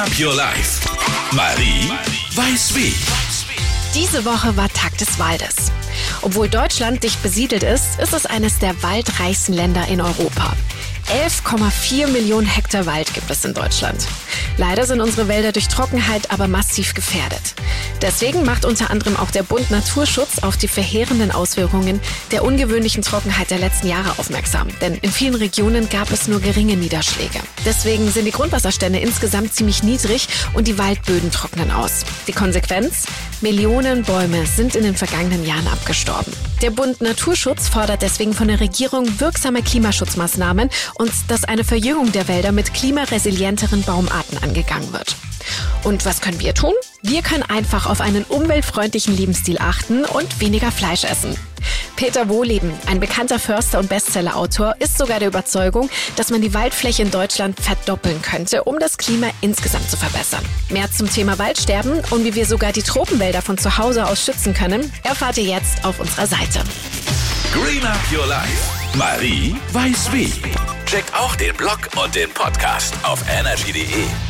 Up Your Life. Marie weiß wie. Diese Woche war Tag des Waldes. Obwohl Deutschland dicht besiedelt ist, ist es eines der waldreichsten Länder in Europa. 11,4 Millionen Hektar Wald gibt es in Deutschland. Leider sind unsere Wälder durch Trockenheit aber massiv gefährdet. Deswegen macht unter anderem auch der Bund Naturschutz auf die verheerenden Auswirkungen der ungewöhnlichen Trockenheit der letzten Jahre aufmerksam. Denn in vielen Regionen gab es nur geringe Niederschläge. Deswegen sind die Grundwasserstände insgesamt ziemlich niedrig und die Waldböden trocknen aus. Die Konsequenz? Millionen Bäume sind in den vergangenen Jahren abgestorben. Der Bund Naturschutz fordert deswegen von der Regierung wirksame Klimaschutzmaßnahmen und dass eine Verjüngung der Wälder mit klimaresilienteren Baumarten angegangen wird. Und was können wir tun? Wir können einfach auf einen umweltfreundlichen Lebensstil achten und weniger Fleisch essen. Peter Wohleben, ein bekannter Förster und Bestsellerautor, ist sogar der Überzeugung, dass man die Waldfläche in Deutschland verdoppeln könnte, um das Klima insgesamt zu verbessern. Mehr zum Thema Waldsterben und wie wir sogar die Tropenwälder von zu Hause aus schützen können, erfahrt ihr jetzt auf unserer Seite. Green Up Your Life. Marie weiß wie. Checkt auch den Blog und den Podcast auf energy.de.